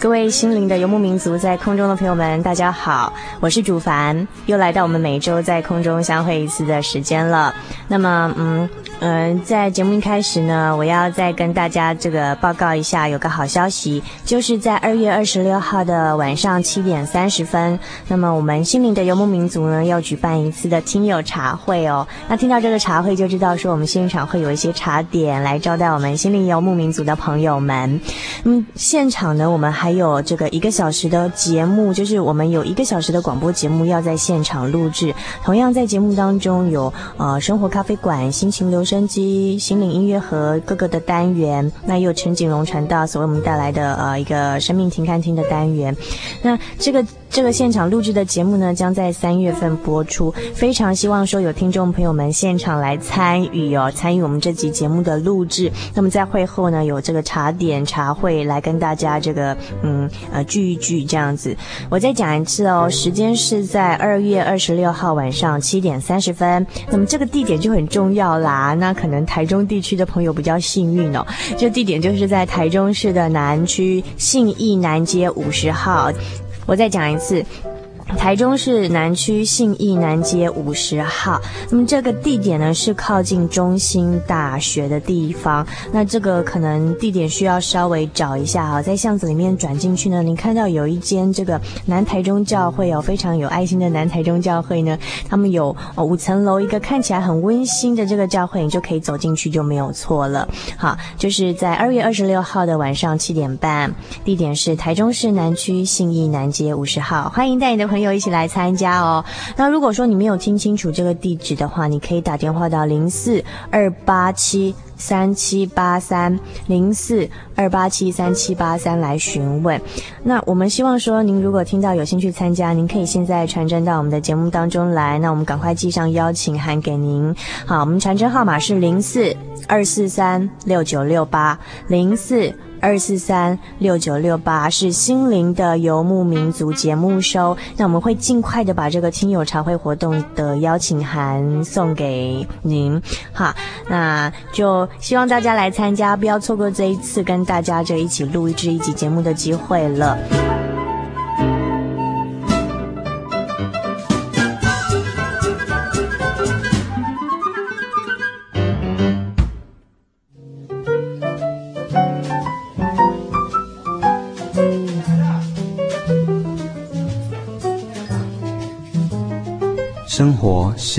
各位心灵的游牧民族，在空中的朋友们，大家好，我是主凡，又来到我们每周在空中相会一次的时间了。那么，嗯。嗯、在节目一开始呢，我要再跟大家这个报告一下，有个好消息，就是在二月二十六号的晚上七点三十分，那么我们心灵的游牧民族呢要举办一次的听友茶会哦。那听到这个茶会，就知道说我们现场会有一些茶点来招待我们心灵游牧民族的朋友们。嗯，现场呢，我们还有这个一个小时的节目，就是我们有一个小时的广播节目要在现场录制。同样在节目当中有呃生活咖啡馆、心情流。升级心灵音乐盒各个的单元，那也有陈景荣传道所为我们带来的呃一个生命停看厅的单元，那这个。这个现场录制的节目呢，将在三月份播出。非常希望说有听众朋友们现场来参与哦，参与我们这集节目的录制。那么在会后呢，有这个茶点茶会来跟大家这个嗯呃聚一聚这样子。我再讲一次哦，时间是在二月二十六号晚上七点三十分。那么这个地点就很重要啦，那可能台中地区的朋友比较幸运哦，这地点就是在台中市的南区信义南街五十号。我再讲一次。台中市南区信义南街五十号，那么这个地点呢是靠近中兴大学的地方。那这个可能地点需要稍微找一下哈，在巷子里面转进去呢，你看到有一间这个南台中教会哦，非常有爱心的南台中教会呢，他们有五层楼一个看起来很温馨的这个教会，你就可以走进去就没有错了。好，就是在二月二十六号的晚上七点半，地点是台中市南区信义南街五十号，欢迎带你的朋。朋友一起来参加哦。那如果说你没有听清楚这个地址的话，你可以打电话到零四二八七三七八三零四二八七三七八三来询问。那我们希望说，您如果听到有兴趣参加，您可以现在传真到我们的节目当中来。那我们赶快寄上邀请函给您。好，我们传真号码是零四二四三六九六八零四。二四三六九六八是心灵的游牧民族节目收，那我们会尽快的把这个听友茶会活动的邀请函送给您。哈，那就希望大家来参加，不要错过这一次跟大家就一起录制一集节目的机会了。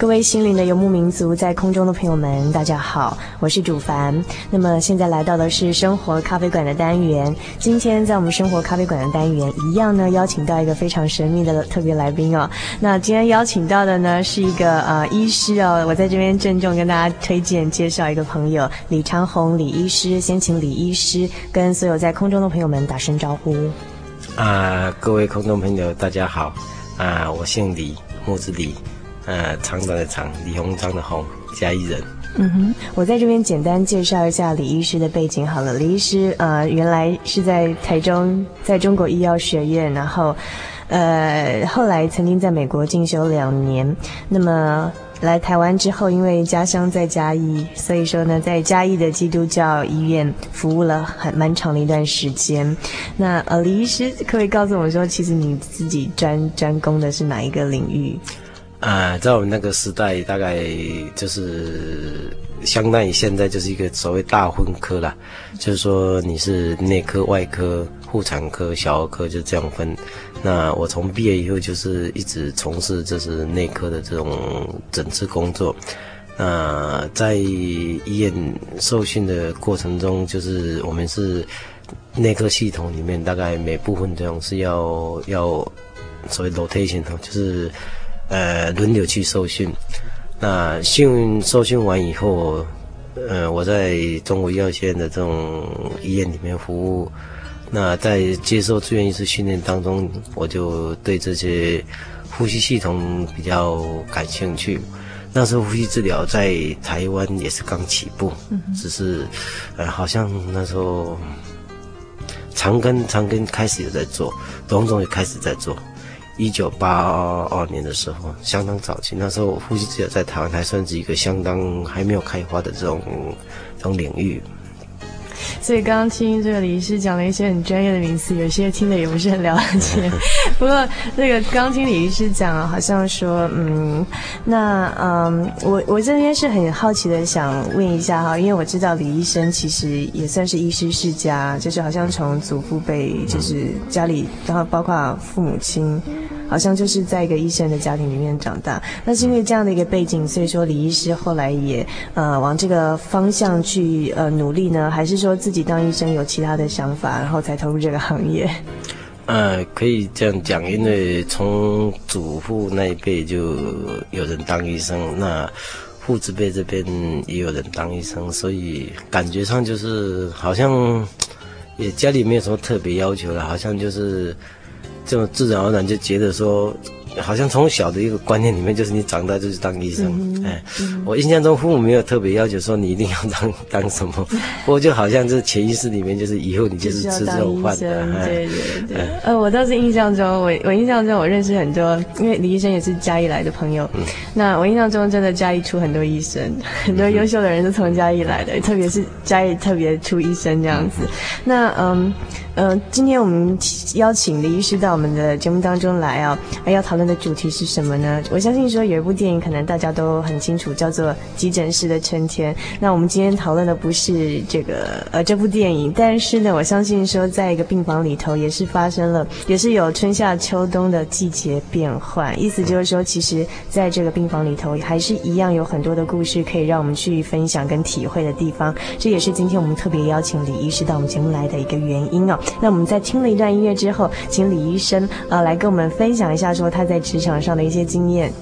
各位心灵的游牧民族，在空中的朋友们，大家好，我是主凡。那么现在来到的是生活咖啡馆的单元。今天在我们生活咖啡馆的单元，一样呢，邀请到一个非常神秘的特别来宾哦。那今天邀请到的呢，是一个呃医师哦。我在这边郑重跟大家推荐介绍一个朋友，李长鸿李医师。先请李医师跟所有在空中的朋友们打声招呼。啊，各位空中朋友，大家好。啊，我姓李，木子李。呃，长短的长，李鸿章的鸿，嘉义人。嗯哼，我在这边简单介绍一下李医师的背景好了。李医师呃，原来是在台中，在中国医药学院，然后呃，后来曾经在美国进修两年。那么来台湾之后，因为家乡在嘉义，所以说呢，在嘉义的基督教医院服务了很蛮长的一段时间。那呃，李医师可以告诉我们说，其实你自己专专攻的是哪一个领域？啊，在我们那个时代，大概就是相当于现在就是一个所谓大分科啦，就是说你是内科、外科、妇产科、小儿科就这样分。那我从毕业以后就是一直从事就是内科的这种诊治工作。那在医院受训的过程中，就是我们是内科系统里面大概每部分这样是要要所谓 rotation 就是。呃，轮流去受训。那训受训完以后，呃，我在中国医药学院的这种医院里面服务。那在接受住院医师训练当中，我就对这些呼吸系统比较感兴趣。那时候呼吸治疗在台湾也是刚起步，只是呃，好像那时候长庚长庚开始有在做，荣总也开始在做。一九八二年的时候，相当早期。那时候呼吸治疗在台湾还算是一个相当还没有开发的这种这种领域。所以刚刚听这个李医师讲了一些很专业的名词，有些听得也不是很了解。不过那个刚刚听李医师讲，好像说，嗯，那嗯，我我这边是很好奇的，想问一下哈，因为我知道李医生其实也算是医师世家，就是好像从祖父辈，就是家里，然后包括父母亲。好像就是在一个医生的家庭里面长大，那是因为这样的一个背景，所以说李医师后来也呃往这个方向去呃努力呢，还是说自己当医生有其他的想法，然后才投入这个行业？呃，可以这样讲，因为从祖父那一辈就有人当医生，那父子辈这边也有人当医生，所以感觉上就是好像也家里没有什么特别要求了，好像就是。这么自然而然就觉得说，好像从小的一个观念里面，就是你长大就是当医生。嗯、哎、嗯，我印象中父母没有特别要求说你一定要当当什么，不过就好像是潜意识里面就是以后你就是吃这种饭的。对对对。呃，我倒是印象中，我我印象中我认识很多，因为李医生也是嘉义来的朋友。嗯、那我印象中真的嘉义出很多医生，很多优秀的人是从嘉义来的，嗯、特别是嘉义特别出医生这样子。那嗯、那嗯。今天我们邀请李医师到我们的节目当中来啊，要讨论的主题是什么呢？我相信说有一部电影可能大家都很清楚，叫做《急诊室的春天》。那我们今天讨论的不是这个呃这部电影，但是呢，我相信说在一个病房里头也是发生了，也是有春夏秋冬的季节变换。意思就是说，其实在这个病房里头还是一样有很多的故事可以让我们去分享跟体会的地方。这也是今天我们特别邀请李医师到我们节目来的一个原因哦。那我们在听了一段音乐之后，请李医生啊来跟我们分享一下，说他在职场上的一些经验。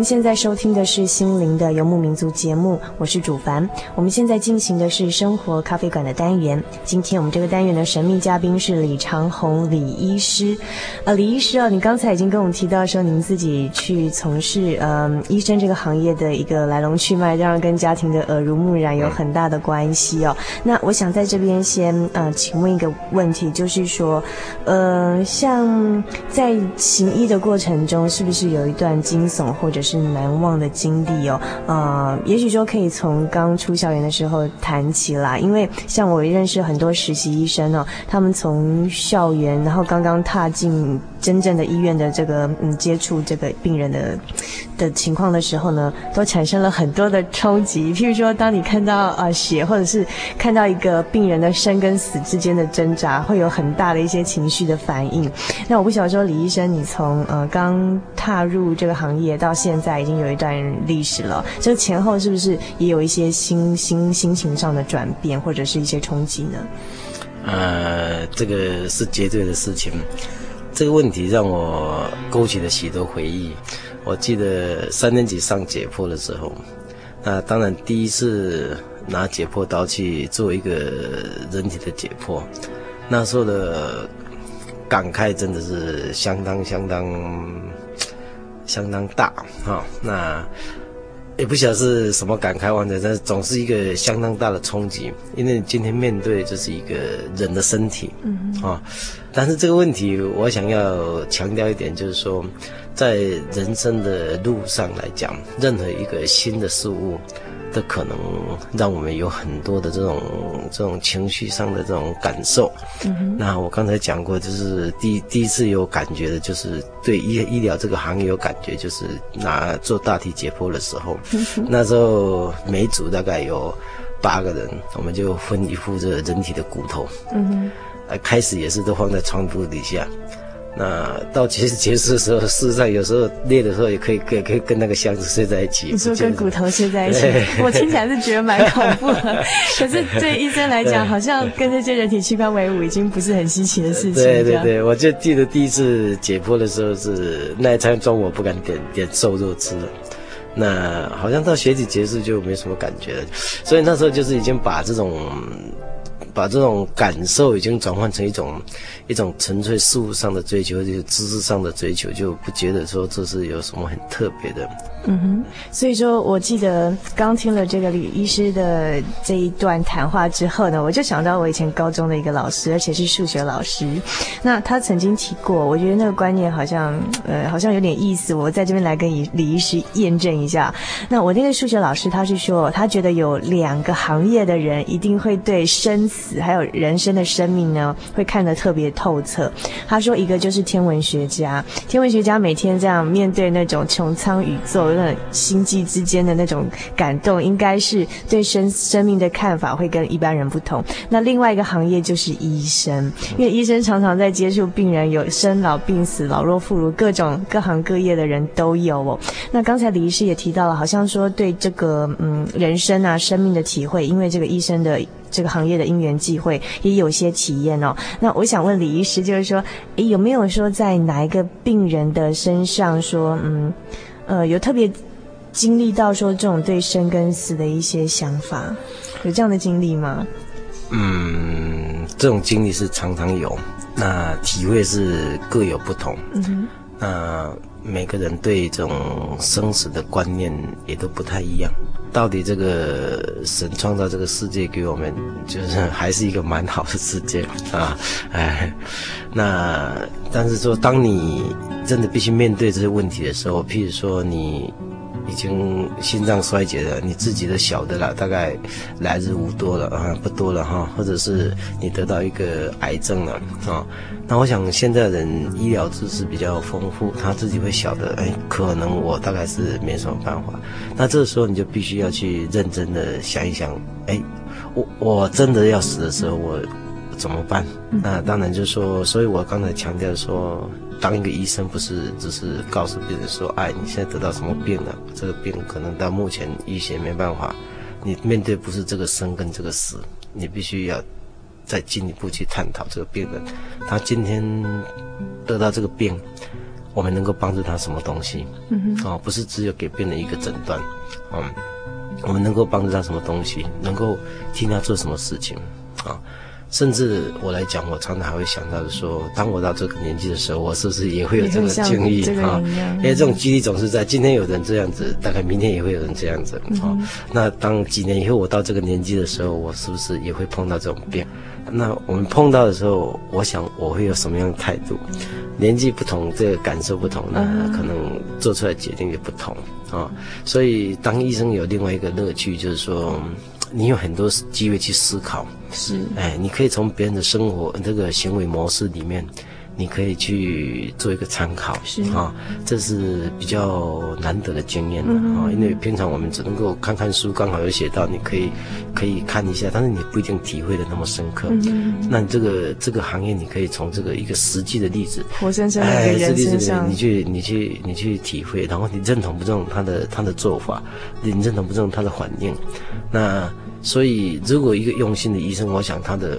您现在收听的是《心灵的游牧民族》节目，我是主凡。我们现在进行的是生活咖啡馆的单元。今天我们这个单元的神秘嘉宾是李长红李医师。呃，李医师啊，你刚才已经跟我们提到说，您自己去从事呃医生这个行业的一个来龙去脉，当然跟家庭的耳濡目染有很大的关系哦。那我想在这边先呃，请问一个问题，就是说，呃，像在行医的过程中，是不是有一段惊悚或者是是难忘的经历哦，呃，也许说可以从刚出校园的时候谈起啦。因为像我认识很多实习医生哦，他们从校园然后刚刚踏进真正的医院的这个嗯接触这个病人的的情况的时候呢，都产生了很多的冲击。譬如说，当你看到啊、呃、血，或者是看到一个病人的生跟死之间的挣扎，会有很大的一些情绪的反应。那我不晓得说，李医生，你从呃刚踏入这个行业到现在。在已经有一段历史了，这前后是不是也有一些心心心情上的转变，或者是一些冲击呢？呃，这个是绝对的事情。这个问题让我勾起了许多回忆。我记得三年级上解剖的时候，那当然第一次拿解剖刀去做一个人体的解剖，那时候的感慨真的是相当相当。相当大哈、那也不晓得是什么感慨完成，但是总是一个相当大的冲击，因为你今天面对就是一个人的身体，嗯啊、哦，但是这个问题我想要强调一点，就是说，在人生的路上来讲，任何一个新的事物。的可能让我们有很多的这种这种情绪上的这种感受。嗯。那我刚才讲过，就是第第一次有感觉的，就是对医医疗这个行业有感觉，就是拿做大体解剖的时候，嗯。那时候每组大概有八个人，我们就分一副这个人体的骨头。嗯开始也是都放在床铺底下。那到其实结束的时候，事实上有时候累的时候也可以可以可以跟那个箱子睡在一起。你说跟骨头睡在一起，我听起来是觉得蛮恐怖的。可是对医生来讲，好像跟这些人体器官为伍已经不是很稀奇的事情。对对对，我就记得第一次解剖的时候是那一餐中午我不敢点点瘦肉吃了，那好像到学期结束就没什么感觉了，所以那时候就是已经把这种。把这种感受已经转换成一种一种纯粹事物上的追求，就是知识上的追求，就不觉得说这是有什么很特别的。嗯哼，所以说我记得刚听了这个李医师的这一段谈话之后呢，我就想到我以前高中的一个老师，而且是数学老师。那他曾经提过，我觉得那个观念好像呃好像有点意思，我在这边来跟李李医师验证一下。那我那个数学老师他是说，他觉得有两个行业的人一定会对生死还有人生的生命呢会看得特别透彻。他说一个就是天文学家，天文学家每天这样面对那种穹苍宇宙。那星际之间的那种感动，应该是对生生命的看法会跟一般人不同。那另外一个行业就是医生，因为医生常常在接触病人，有生老病死、老弱妇孺，各种各行各业的人都有哦。那刚才李医师也提到了，好像说对这个嗯人生啊生命的体会，因为这个医生的这个行业的因缘际会，也有些体验哦。那我想问李医师，就是说，诶，有没有说在哪一个病人的身上说嗯？呃，有特别经历到说这种对生跟死的一些想法，有这样的经历吗？嗯，这种经历是常常有，那体会是各有不同。嗯哼，那每个人对这种生死的观念也都不太一样。到底这个神创造这个世界给我们，就是还是一个蛮好的世界啊？哎，那但是说当你。真的必须面对这些问题的时候，譬如说你已经心脏衰竭了，你自己都晓得了，大概来日无多了啊，不多了哈，或者是你得到一个癌症了啊，那我想现在人医疗知识比较丰富，他自己会晓得，哎，可能我大概是没什么办法，那这时候你就必须要去认真的想一想，哎，我我真的要死的时候，我怎么办？那当然就是说，所以我刚才强调说。当一个医生不是只是告诉病人说，哎，你现在得到什么病了？这个病可能到目前医学没办法。你面对不是这个生跟这个死，你必须要再进一步去探讨这个病人，他今天得到这个病，我们能够帮助他什么东西？嗯哼，哦，不是只有给病人一个诊断，嗯，我们能够帮助他什么东西？能够替他做什么事情？啊、哦，甚至我来讲，我常常还会想到的说，当我到这个年纪的时候，我是不是也会有这个经历啊？因为这种几率总是在，今天有人这样子，大概明天也会有人这样子啊。那当几年以后我到这个年纪的时候，我是不是也会碰到这种病？那我们碰到的时候，我想我会有什么样的态度？年纪不同，这个感受不同，那可能做出来决定也不同啊。所以当医生有另外一个乐趣，就是说，你有很多机会去思考。是，哎，你可以从别人的生活这个行为模式里面。你可以去做一个参考，是啊，这是比较难得的经验的啊，因为平常我们只能够看看书，刚好有写到，你可以可以看一下，但是你不一定体会的那么深刻。嗯，那你这个这个行业，你可以从这个一个实际的例子，活生生的人身上，你去你去你去体会，然后你认同不认同他的他的做法，你认同不认同他的反应？那所以，如果一个用心的医生，我想他的。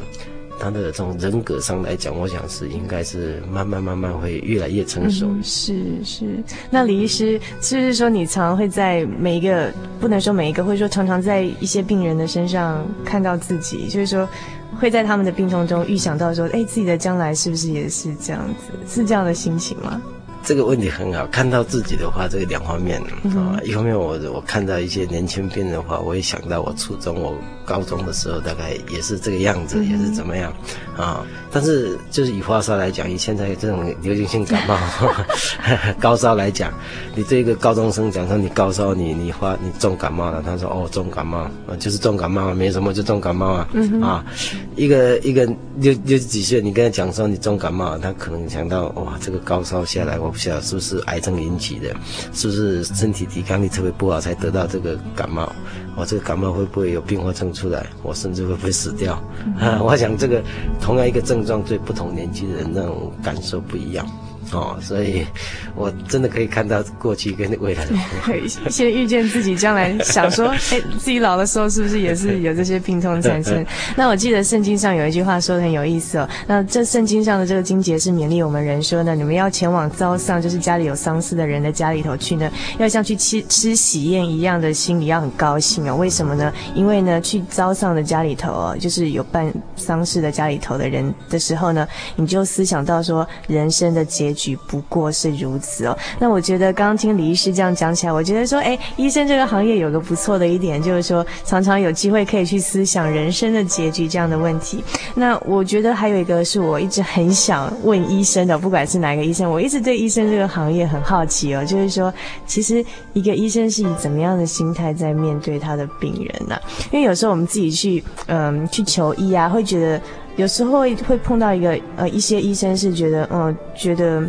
他的这种人格上来讲，我想是应该是慢慢慢慢会越来越成熟。是是，那李医师，就是说你常常会在每一个，不能说每一个，或者说常常在一些病人的身上看到自己，就是说会在他们的病痛中预想到说，哎，自己的将来是不是也是这样子？是这样的心情吗？这个问题很好，看到自己的话，这个两方面啊、一方面我我看到一些年轻病人的话，我也想到我初中、我高中的时候，大概也是这个样子，嗯、也是怎么样啊、哦？但是就是以发烧来讲，以现在这种流行性感冒、高烧来讲，你对一个高中生讲说你高烧，你你发你重感冒了，他说哦重感冒，就是重感冒，没什么就重感冒啊、嗯、啊，一个一个六六十几岁，你跟他讲说你重感冒，他可能想到哇这个高烧下来我。不晓得是不是癌症引起的，是不是身体抵抗力特别不好才得到这个感冒？我这个感冒会不会有并发症出来？我甚至会不会死掉？啊，我想这个同样一个症状，对不同年纪的人那种感受不一样。哦，所以我真的可以看到过去跟未来的，对，先预见自己将来，想说，哎，自己老的时候是不是也是 有这些病痛产生？那我记得圣经上有一句话说的很有意思哦。那这圣经上的这个经节是勉励我们人说呢，你们要前往遭丧，就是家里有丧事的人的家里头去呢，要像去吃吃喜宴一样的心里要很高兴哦。为什么呢？因为呢，去遭丧的家里头哦，就是有办丧事的家里头的人的时候呢，你就思想到说人生的结局。不过是如此哦。那我觉得刚刚听李医师这样讲起来，我觉得说，哎，医生这个行业有个不错的一点，就是说常常有机会可以去思想人生的结局这样的问题。那我觉得还有一个是我一直很想问医生的，不管是哪个医生，我一直对医生这个行业很好奇哦。就是说，其实一个医生是以怎么样的心态在面对他的病人呢？因为有时候我们自己去，嗯，去求医啊，会觉得。有时候会碰到一个呃一些医生是觉得嗯觉得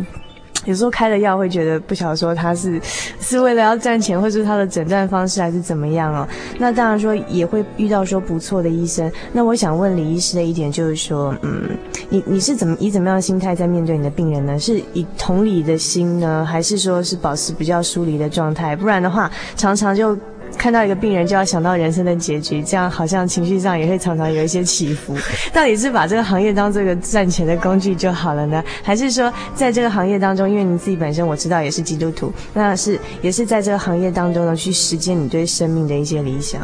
有时候开了药会觉得不晓得说他是是为了要赚钱，或者是他的诊断方式还是怎么样哦。那当然说也会遇到说不错的医生。那我想问李医师的一点就是说，嗯，你你是怎么以怎么样的心态在面对你的病人呢？是以同理的心呢，还是说是保持比较疏离的状态？不然的话，常常就。看到一个病人就要想到人生的结局，这样好像情绪上也会常常有一些起伏。到底是把这个行业当这个赚钱的工具就好了呢？还是说在这个行业当中，因为你自己本身我知道也是基督徒，那是也是在这个行业当中呢去实践你对生命的一些理想？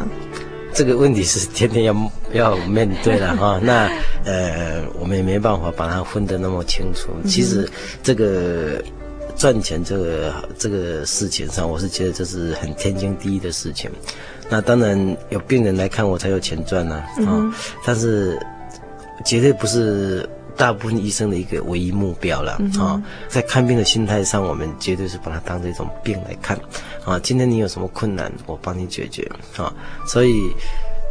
这个问题是天天要要面对的 哈。那呃，我们也没办法把它分得那么清楚。其实这个。赚钱这个这个事情上，我是觉得这是很天经地义的事情。那当然有病人来看我才有钱赚呐，啊，嗯，但是绝对不是大部分医生的一个唯一目标了啊。在看病的心态上，我们绝对是把它当这种病来看啊。今天你有什么困难，我帮你解决啊。所以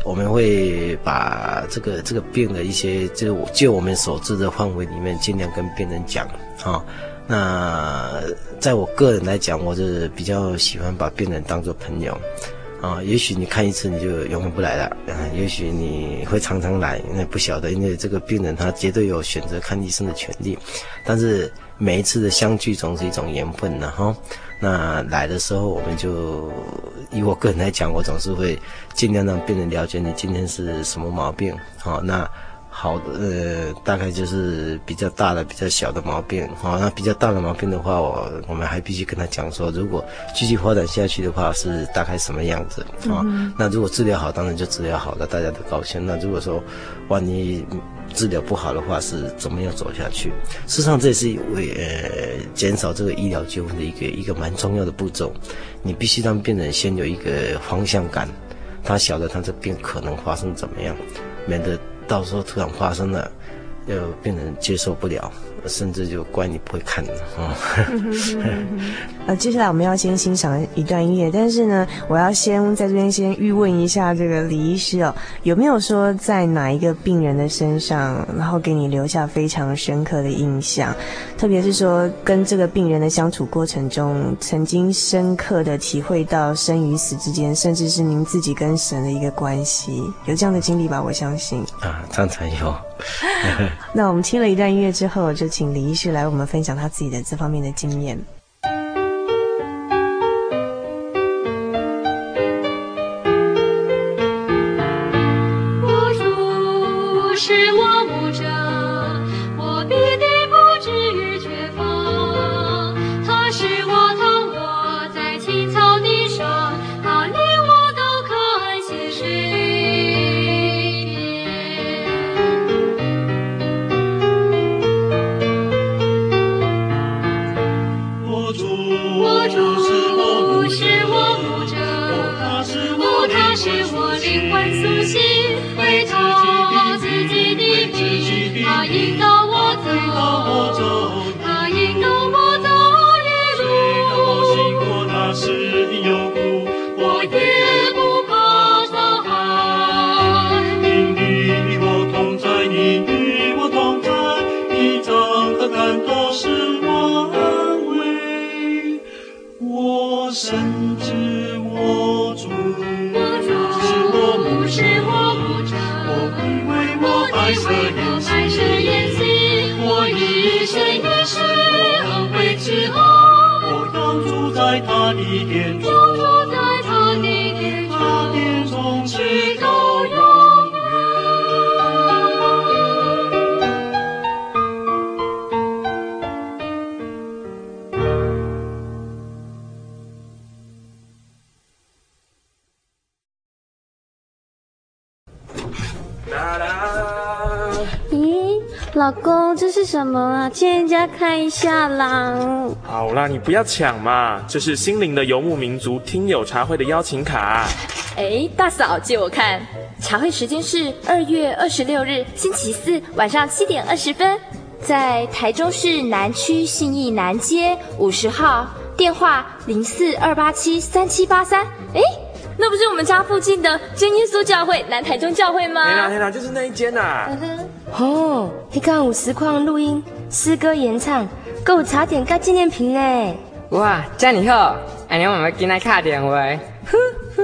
我们会把这个这个病的一些，就就我们所知的范围里面，尽量跟病人讲啊。那在我个人来讲，我是比较喜欢把病人当作朋友，啊，也许你看一次你就永远不来了，啊，也许你会常常来，那不晓得，因为这个病人他绝对有选择看医生的权利，但是每一次的相聚总是一种缘分呢，哈。那来的时候，我们就以我个人来讲，我总是会尽量让病人了解你今天是什么毛病，好，那。好的，呃，大概就是比较大的、比较小的毛病。好，那比较大的毛病的话，我我们还必须跟他讲说，如果继续发展下去的话，是大概什么样子啊？那如果治疗好，当然就治疗好了，大家都高兴。那如果说万一治疗不好的话，是怎么样走下去？事实上，这也是为呃减少这个医疗纠纷的一个一个蛮重要的步骤。你必须让病人先有一个方向感，他晓得他这病可能发生怎么样，免得到时候突然发生了，要病人接受不了。甚至就怪你不会看的啊。呃，接下来我们要先欣赏一段音乐，但是呢，我要先在这边先预问一下这个李医师哦，有没有说在哪一个病人的身上，然后给你留下非常深刻的印象？特别是说跟这个病人的相处过程中，曾经深刻的体会到生与死之间，甚至是您自己跟神的一个关系，有这样的经历吧？我相信啊，常常有。那我们听了一段音乐之后，就请李医师来我们分享他自己的这方面的经验。神知我主，知我母，知我父，我为我白色眼睛，我一生一世，我要住在他的殿中家看一下啦。好啦，你不要抢嘛。这是心灵的游牧民族听友茶会的邀请卡。哎，大嫂，借我看。茶会时间是二月二十六日星期四晚上七点二十分，在台中市南区信义南街五十号，电话零四二八七三七八三。哎，那不是我们家附近的真耶稣教会南台中教会吗？对啦对啦，就是那一间呐、啊。嗯哼。哦，你看有实况录音、诗歌演唱，还有茶点加纪念品呢。哇，这样好，哎，我们今来卡电话。呵呵，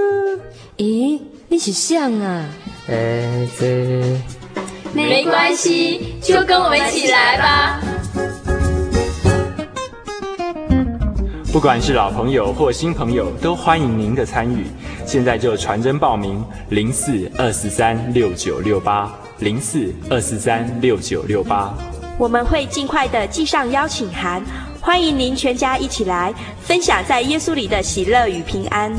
咦，你是像啊？呃，这没关系，就跟我们一起来吧。不管是老朋友或新朋友，都欢迎您的参与。现在就传真报名：零四二四三六九六八。零四二四三六九六八，我们会尽快的寄上邀请函，欢迎您全家一起来分享在耶稣里的喜乐与平安。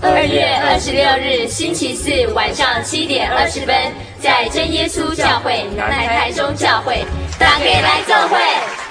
二月二十六日星期四晚上七点二十分，在真耶稣教会南台中教会，大家来教会。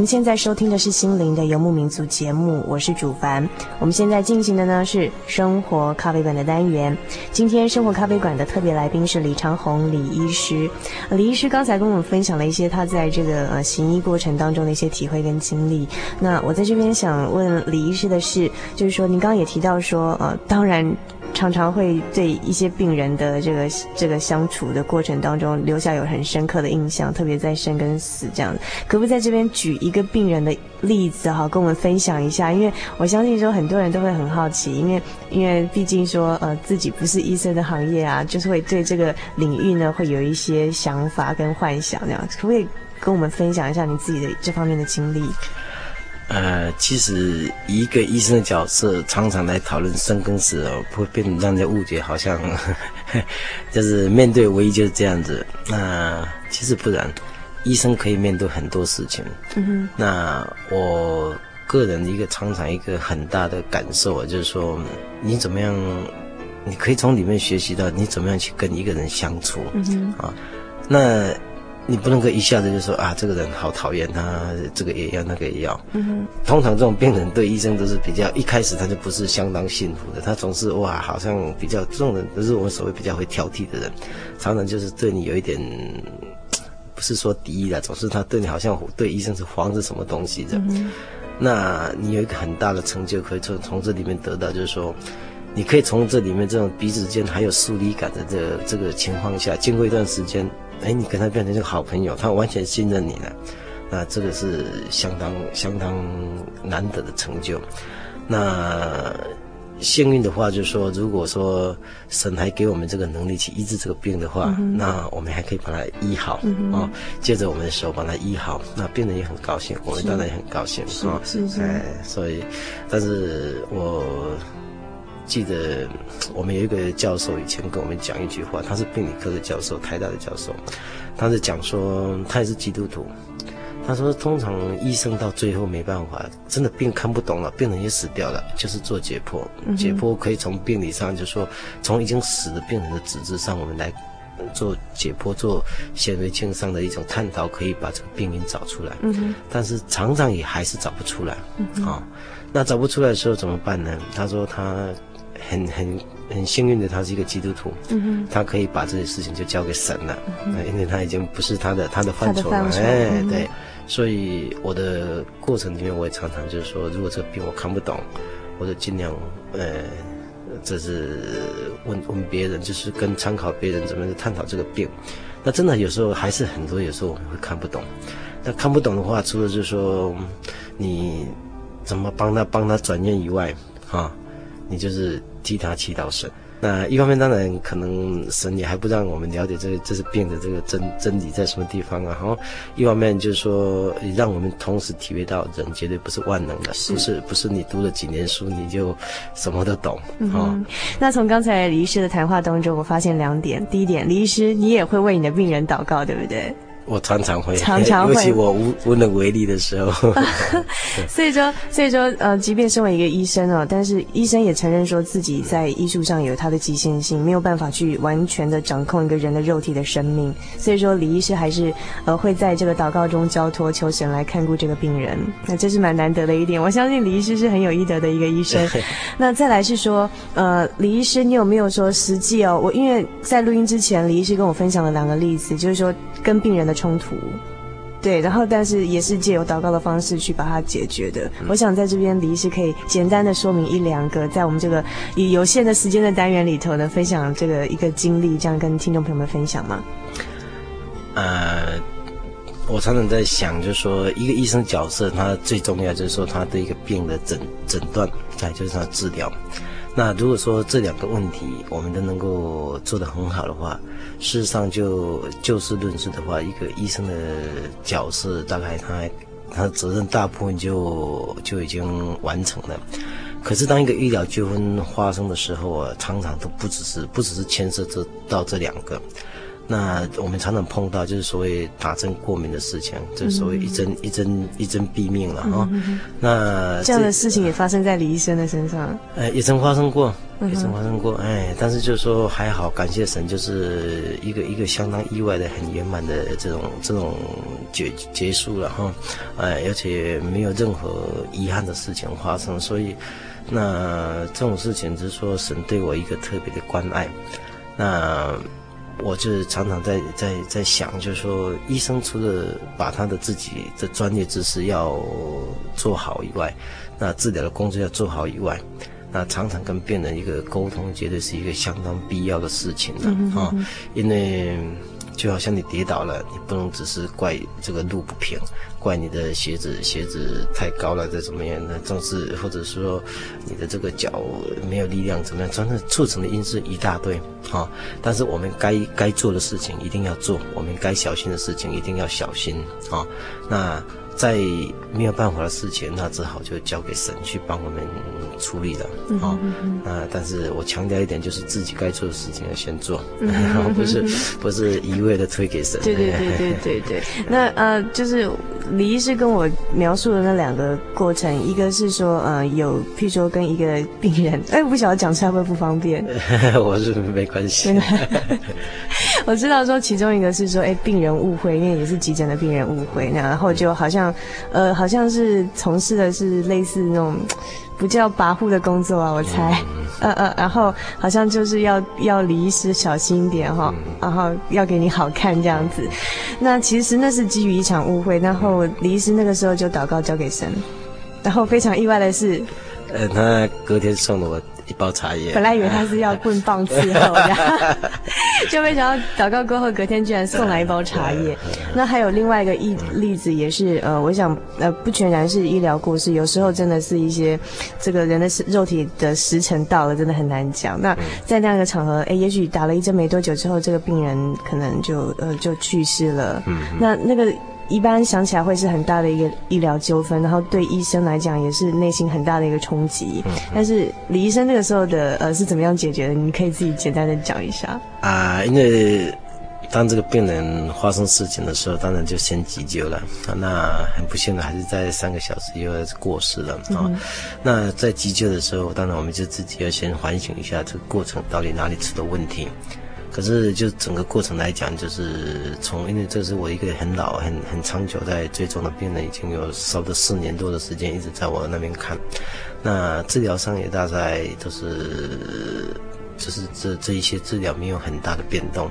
您现在收听的是《心灵的游牧民族》节目，我是主凡。我们现在进行的呢是生活咖啡馆的单元。今天生活咖啡馆的特别来宾是李长宏李医师。李医师刚才跟我们分享了一些他在这个呃行医过程当中的一些体会跟经历。那我在这边想问李医师的是，就是说您刚刚也提到说，呃，当然。常常会对一些病人的这个这个相处的过程当中留下有很深刻的印象，特别在生跟死这样。可不可以在这边举一个病人的例子哈，跟我们分享一下？因为我相信说很多人都会很好奇，因为因为毕竟说呃自己不是医生的行业啊，就是会对这个领域呢会有一些想法跟幻想那样。可不可以跟我们分享一下你自己的这方面的经历？呃，其实一个医生的角色，常常来讨论生跟死哦，会被让人家误解，好像 就是面对唯一就是这样子。那其实不然，医生可以面对很多事情。嗯哼。那我个人一个常常一个很大的感受啊，就是说你怎么样，你可以从里面学习到你怎么样去跟一个人相处。嗯哼。啊，那。你不能够一下子就说啊，这个人好讨厌，他这个也要，那个也要。嗯哼。通常这种病人对医生都是比较一开始他就不是相当信服的，他总是哇，好像比较这种人都是我们所谓比较会挑剔的人，常常就是对你有一点，不是说敌意的，总是他对你好像对医生是防着什么东西的。嗯。那你有一个很大的成就可以从从这里面得到，就是说，你可以从这里面这种彼此间还有疏离感的这个、这个情况下，经过一段时间。哎，你跟他变成一个好朋友，他完全信任你了，那这个是相当相当难得的成就。那幸运的话，就是说，如果说神还给我们这个能力去医治这个病的话，嗯、那我们还可以把它医好、嗯、哦，借着我们的手把它医好，那病人也很高兴，我们当然也很高兴啊。是是。哎，所以，但是我。记得我们有一个教授以前跟我们讲一句话，他是病理科的教授，台大的教授，他是讲说他也是基督徒，他说通常医生到最后没办法，真的病看不懂了，病人也死掉了，就是做解剖，解剖可以从病理上，就是说从已经死的病人的组织上，我们来做解剖，做显微镜上的一种探讨，可以把这个病因找出来。嗯，但是常常也还是找不出来。嗯，啊，那找不出来的时候怎么办呢？他说他。很很很幸运的，他是一个基督徒，他可以把这些事情就交给神了，嗯，因为他已经不是他的他的范畴了，哎，嗯，对，所以我的过程里面，我也常常就是说，如果这个病我看不懂，我就尽量，呃，这是问问别人，就是跟参考别人怎么去探讨这个病，那真的有时候还是很多，有时候我们会看不懂，那看不懂的话，除了就是说你怎么帮他帮他转念以外，哈。你就是替他祈祷神，那一方面当然可能神也还不让我们了解这个这是病的这个真真理在什么地方啊，然后一方面就是说让我们同时体会到人绝对不是万能的，是。不是不是你读了几年书你就什么都懂啊。嗯哦，那从刚才李医师的谈话当中，我发现两点，第一点，李医师你也会为你的病人祷告，对不对？我常常会，常常会，尤其我无无能为力的时候。所以说，所以说，呃，即便身为一个医生哦，但是医生也承认说自己在医术上有他的极限性，没有办法去完全的掌控一个人的肉体的生命。所以说，李医师还是呃会在这个祷告中交托求神来看顾这个病人。那这是蛮难得的一点，我相信李医师是很有医德的一个医生。那再来是说，呃，李医师，你有没有说实际哦？我因为在录音之前，李医师跟我分享了两个例子，就是说跟病人的。冲突，对，然后但是也是借由祷告的方式去把它解决的。嗯、我想在这边李医师可以简单的说明一两个，在我们这个以有限的时间的单元里头呢，分享这个一个经历，这样跟听众朋友们分享吗？呃，我常常在想，就是说一个医生角色，他最重要就是说他对一个病的诊诊断，再就是他治疗。那如果说这两个问题我们都能够做得很好的话，事实上就就事论事的话，一个医生的角色大概他他责任大部分就就已经完成了。可是当一个医疗纠纷发生的时候啊，常常都不只是不只是牵涉这到这两个。那我们常常碰到就是所谓打针过敏的事情，就是所谓一针一针一针毙命了哈、嗯哦。那这样的事情也发生在李医生的身上？呃，也曾发生过，也曾发生过。哎，但是就是说还好，感谢神，就是一个一个相当意外的、很圆满的这种这种结结束了哈。哎，而且没有任何遗憾的事情发生，所以那这种事情就是说神对我一个特别的关爱。那。我就常常在在在想，就是说，医生除了把他的自己的专业知识要做好以外，那治疗的工作要做好以外，那常常跟病人一个沟通，绝对是一个相当必要的事情了啊，因为。就好像你跌倒了，你不能只是怪这个路不平，怪你的鞋子鞋子太高了，再怎么样呢？总是或者是说你的这个脚没有力量，怎么样？真的促成的因素一大堆啊！但是我们该该做的事情一定要做，我们该小心的事情一定要小心啊！那。在没有办法的事情，那只好就交给神去帮我们处理了啊。那但是我强调一点，就是自己该做的事情要先做，然后 不是不是一味的推给神。对对对对对对。那呃，就是李医师跟我描述的那两个过程，一个是说呃有，譬如说跟一个病人，哎，我不晓得讲出来会不会不方便？我是没关系。我知道说其中一个是说，哎，病人误会，因为也是急诊的病人误会，那然后就好像。呃，好像是从事的是类似那种不叫跋扈的工作啊，我猜。呃呃，然后好像就是要要李医师小心一点哈，然后要给你好看这样子。那其实那是基于一场误会，然后李医师那个时候就祷告交给神，然后非常意外的是，呃，他隔天送了我。一包茶叶，本来以为他是要棍棒伺候的，就没想到祷告过后隔天居然送来一包茶叶。那还有另外一个例例子，也是呃，我想呃不全然是医疗故事，有时候真的是一些这个人的肉体的时辰到了，真的很难讲。那在那样一个场合，哎，也许打了一针没多久之后，这个病人可能就呃就去世了。嗯，那那个。一般想起来会是很大的一个医疗纠纷，然后对医生来讲也是内心很大的一个冲击。嗯、但是李医生那个时候的呃是怎么样解决的？你可以自己简单的讲一下。啊，因为当这个病人发生事情的时候，当然就先急救了。那很不幸的还是在三个小时以后过世了啊。嗯、那在急救的时候，当然我们就自己要先反省一下这个过程到底哪里出了问题。可是，就整个过程来讲，就是从因为这是我一个很老、很很长久在追踪的病人，已经有差不多四年多的时间一直在我那边看。那治疗上也大概都是，就是这这一些治疗没有很大的变动。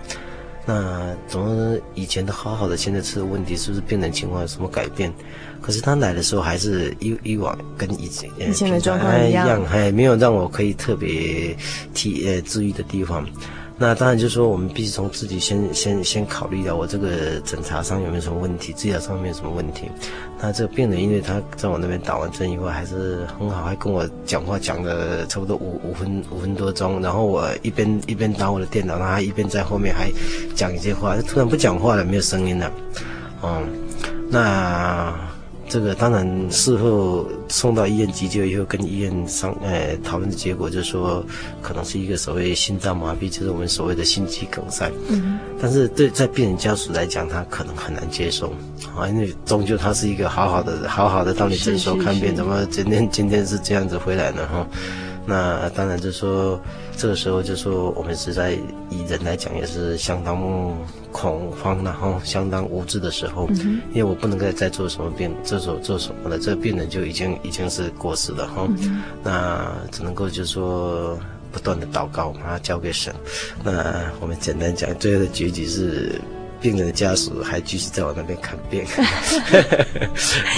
那怎么以前都好好的，现在出了问题，是不是病人情况有什么改变？可是他来的时候还是以以往跟以前以前的状况一样，还没有让我可以特别提呃注意的地方。那当然就是说，我们必须从自己先先先考虑到我这个诊查上有没有什么问题，治疗上面有什么问题。那这个病人，因为他在我那边打完针以后还是很好，还跟我讲话讲了差不多五五分五分多钟。然后我一边一边打我的电脑，然后他一边在后面还讲一些话，突然不讲话了，没有声音了。嗯，那。这个当然，事后送到医院急救以后，跟医院商呃讨论的结果就是说，可能是一个所谓心脏麻痹，就是我们所谓的心肌梗塞。嗯。但是对在病人家属来讲，他可能很难接受啊，因为终究他是一个好好的、好好的到你诊所看病，怎么今天今天是这样子回来呢？哈。那当然就是说，这个时候就说我们实在以人来讲也是相当恐慌，然后相当无知的时候，嗯、因为我不能够再做什么病，这时候做什么了？这个病人就已经已经是过世了哈。嗯、那只能够就是说不断的祷告，把它交给神。那我们简单讲，最后的结局是。病人的家属还继续在我那边看病，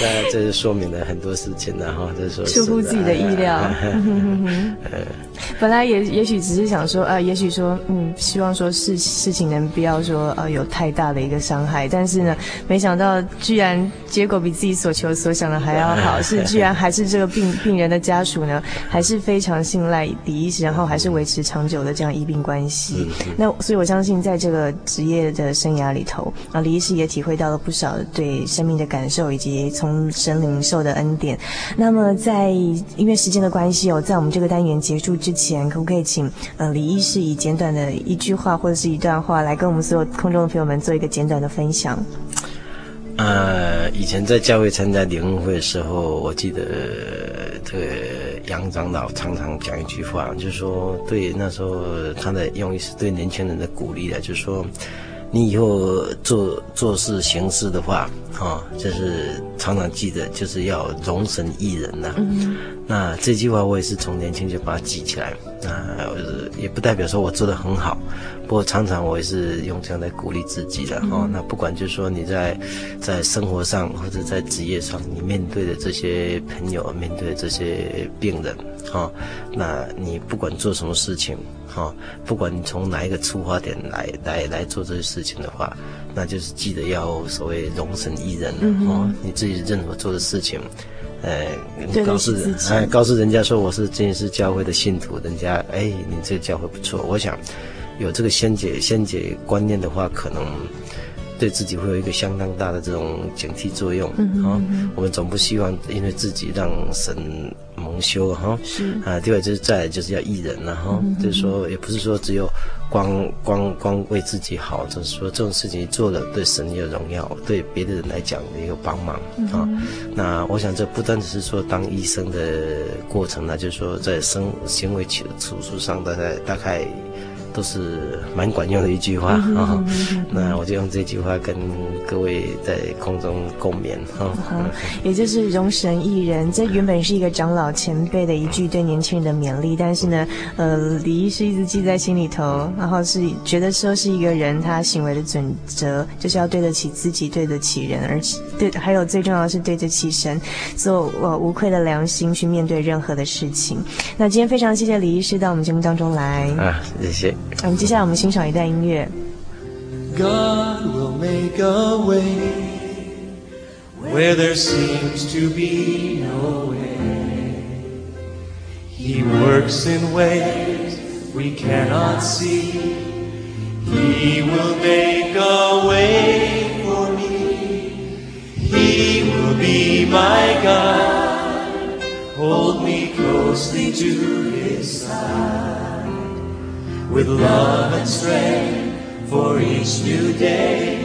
那这是说明了很多事情，然后就是说出乎自己的意料。本来也也许只是想说，呃，也许说，嗯，希望说事事情能不要说，呃，有太大的一个伤害。但是呢，没想到居然结果比自己所求所想的还要好，是居然还是这个病病人的家属呢，还是非常信赖李医师，然后还是维持长久的这样医病关系。那所以我相信，在这个职业的生涯里头，啊，李医师也体会到了不少对生命的感受，以及从神灵受的恩典。那么在因为时间的关系哦，在我们这个单元结束之前，可不可以请呃李医师以简短的一句话或者是一段话来跟我们所有空中的朋友们做一个简短的分享？呃，以前在教会参加联欢会的时候，我记得这个杨长老常常讲一句话，就是说对那时候他的用意是对年轻人的鼓励的，就是说。你以后做做事行事的话，啊，就是常常记得，就是要容神一人呐、啊。嗯、那这句话我也是从年轻就把它记起来。那也不代表说我做的很好，不过常常我也是用这样来鼓励自己的哈、哦。那不管就是说你在在生活上或者在职业上，你面对的这些朋友，面对的这些病人，哈、哦，那你不管做什么事情，哈、哦，不管你从哪一个出发点来来来做这些事情的话，那就是记得要所谓容神一人，哦，你自己任何做的事情。呃，告诉人，哎，告诉人家说我是真耶稣教会的信徒，人家，哎，你这个教会不错。我想，有这个先解先解观念的话，可能对自己会有一个相当大的这种警惕作用。嗯嗯，啊，我们总不希望因为自己让神蒙羞哈。是啊，第二就是再来就是要益人了哈，就是说也不是说只有。光光光为自己好，就是说这种事情做了，对神也有荣耀，对别的人来讲也有帮忙啊、嗯。那我想这不单只是说当医生的过程，呢就是说在生行为处处事上，大概大概。都是蛮管用的一句话啊、那我就用这句话跟各位在空中共勉哈、嗯。也就是容神益人，这原本是一个长老前辈的一句对年轻人的勉励，但是呢，呃，李医师一直记在心里头，然后是觉得说是一个人他行为的准则，就是要对得起自己，对得起人，而且对，还有最重要的是对得起神，做呃无愧的良心去面对任何的事情。那今天非常谢谢李医师到我们节目当中来啊，谢谢。我们接下来我们欣赏一段音乐。God will make a way where there seems to be no way. He works in ways we cannot see. He will make a way for me. He will be my God. Hold me closely to his side. With love and strength for each new day,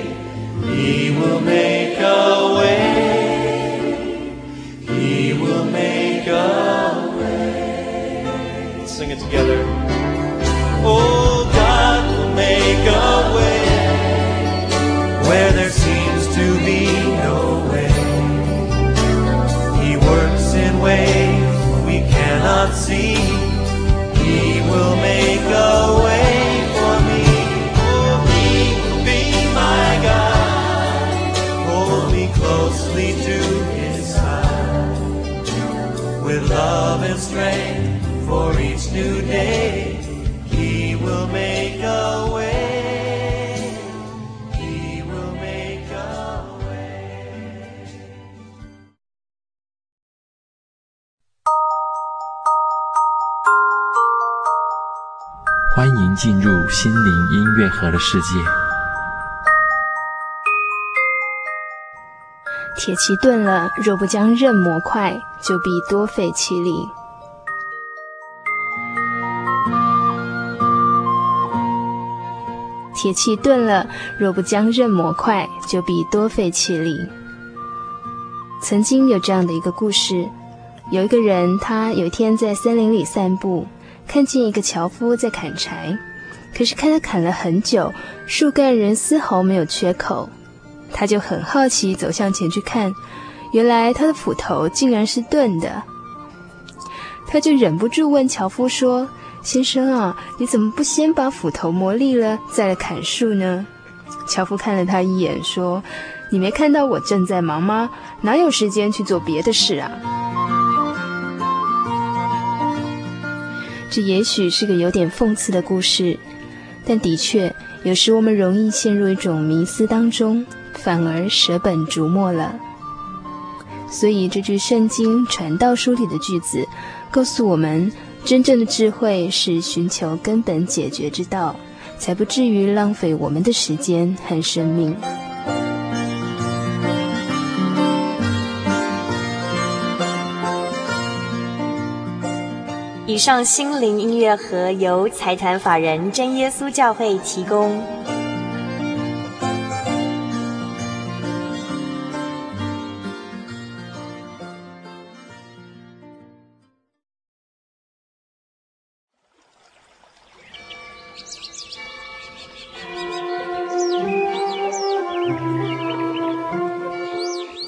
He will make a way. He will make a way. Let's sing it together. Love and strength for each new day, He will make a way. He will make a way. 欢迎进入心灵音乐盒的世界。铁器钝了，若不将刃磨快，就必多费气力。铁器钝了，若不将刃磨快，就必多费气力。曾经有这样的一个故事，有一个人，他有一天在森林里散步。看见一个樵夫在砍柴，可是看他砍了很久，树干仍丝毫没有缺口，他就很好奇，走向前去看，原来他的斧头竟然是钝的。他就忍不住问樵夫说：“先生啊，你怎么不先把斧头磨利了，再来砍树呢？”樵夫看了他一眼，说：“你没看到我正在忙吗？哪有时间去做别的事啊？”这也许是个有点讽刺的故事，但的确，有时我们容易陷入一种迷思当中，反而舍本逐末了。所以，这句圣经传道书里的句子，告诉我们，真正的智慧是寻求根本解决之道，才不至于浪费我们的时间和生命。以上心灵音乐盒由财团法人真耶稣教会提供。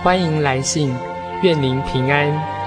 欢迎来信，愿您平安。